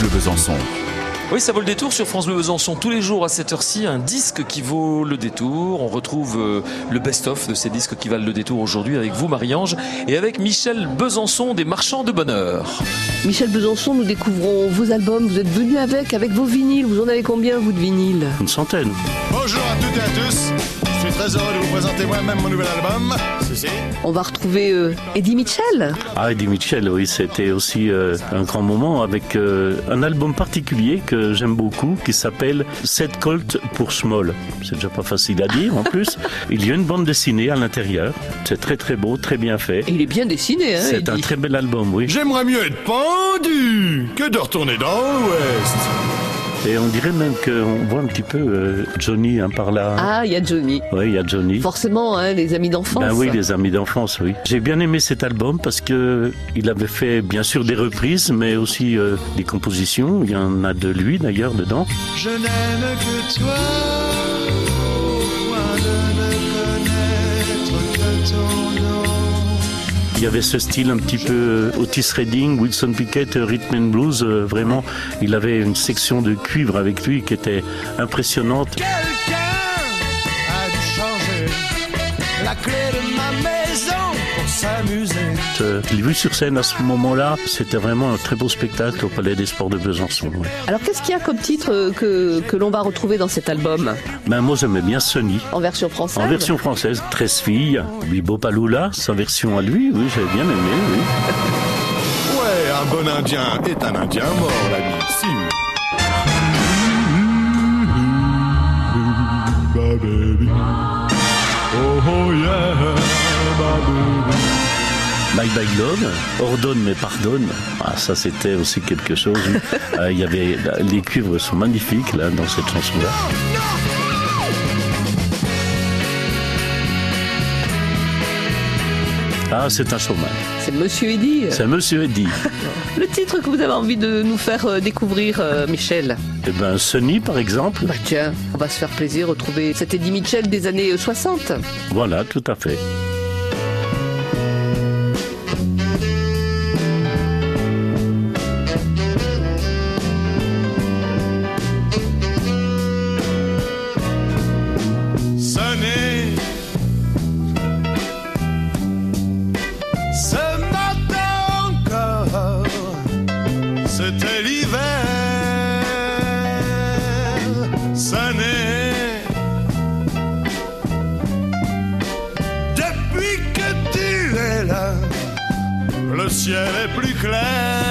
Bleu Besançon. Oui, ça vaut le détour sur France Bleu Besançon tous les jours à cette heure-ci. Un disque qui vaut le détour. On retrouve euh, le best-of de ces disques qui valent le détour aujourd'hui avec vous, Marie-Ange, et avec Michel Besançon des Marchands de Bonheur. Michel Besançon, nous découvrons vos albums. Vous êtes venu avec, avec vos vinyles. Vous en avez combien, vous, de vinyles? Une centaine. Bonjour à toutes et à tous. Je suis très heureux de vous présenter moi-même mon nouvel album. On va retrouver euh, Eddie Mitchell. Ah, Eddie Mitchell, oui, c'était aussi euh, un grand moment avec euh, un album particulier que j'aime beaucoup qui s'appelle Set Colt pour Small. C'est déjà pas facile à dire en plus. Il y a une bande dessinée à l'intérieur. C'est très très beau, très bien fait. Et il est bien dessiné, hein, C'est un très bel album, oui. J'aimerais mieux être pendu que de retourner dans l'Ouest. Et on dirait même qu'on voit un petit peu euh, Johnny hein, par là. Ah, il y a Johnny. Oui, il y a Johnny. Forcément, hein, les amis d'enfance. Ben oui, les amis d'enfance, oui. J'ai bien aimé cet album parce que il avait fait bien sûr des reprises, mais aussi euh, des compositions. Il y en a de lui d'ailleurs dedans. Je n'aime que toi. Il y avait ce style un petit peu euh, Otis Redding, Wilson Pickett, euh, Rhythm and Blues. euh, vraiment, il avait une section de cuivre avec lui qui était impressionnante. S'amuser. Euh, Je l'ai vu sur scène à ce moment-là. C'était vraiment un très beau spectacle au Palais des Sports de Besançon. ouais. Alors, qu'est-ce qu'il y a comme titre euh, que, que l'on va retrouver dans cet album? Ben, moi, j'aimais bien Sonny. En version française? En version française, 13 filles, Bibo Palula, sa version à lui, oui, j'avais bien aimé, oui. Ouais, un bon indien est un indien mort, l'ami. Bye Bye Love, ordonne mais pardonne. Ah, ça c'était aussi quelque chose. Euh, Il y avait les cuivres sont magnifiques là dans cette chanson-là. Ah, c'est un showman. C'est Monsieur Eddie. C'est Monsieur Eddy. Le titre que vous avez envie de nous faire euh, découvrir, euh, Michel Eh ben, Sonny par exemple. Bah tiens, on va se faire plaisir retrouver cet Eddie Mitchell des années euh, 60. Voilà, tout à fait. Ce matin encore, c'était l'hiver. Sonner. Depuis que tu es là, le ciel est plus clair.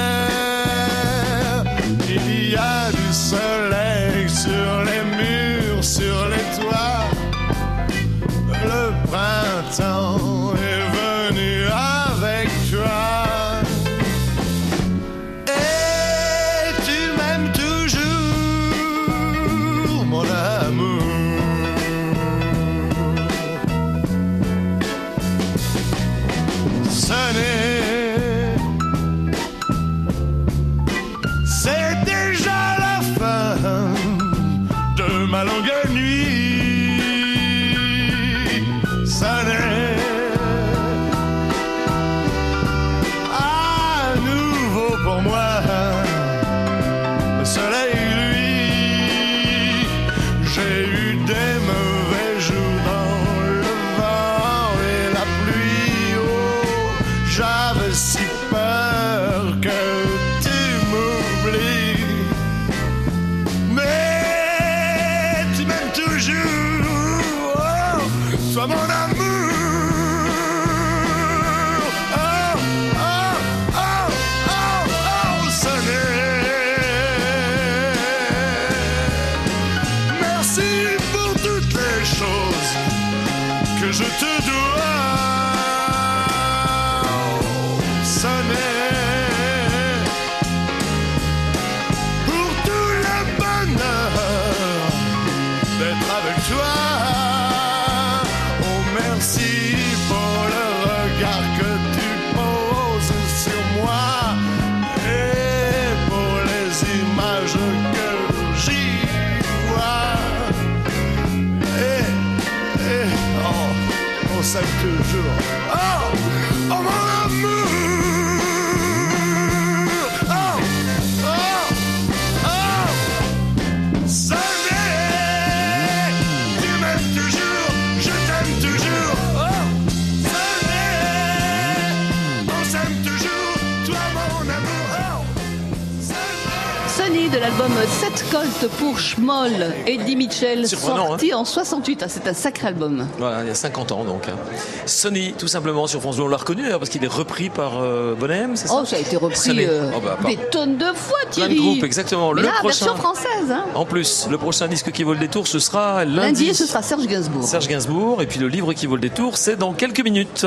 Moi, le soleil, lui, j'ai eu des mauvais jours dans le vent et la pluie. Oh, j'avais si peur que tu m'oublies. Mais tu m'aimes toujours, oh, sois mon amour. 5 toujours. Oh, oh mon l'album 7 Colt pour Schmoll, Eddie Mitchell, sorti en 68. Ah, c'est un sacré album. Voilà, il y a 50 ans donc. hein. Sonny, tout simplement sur France Bleu, on l'a reconnu d'ailleurs parce qu'il est repris par euh, Bonhem, c'est ça? Oh, ça a été repris euh, Oh, bah, des tonnes de fois, Plein Thierry. de groupes, exactement. Mais le là, prochain. version française. Hein. En plus, le prochain disque qui vaut le détour, ce sera lundi. Lundi, ce sera Serge Gainsbourg. Serge Gainsbourg. Et puis le livre qui vaut le détour, c'est dans quelques minutes.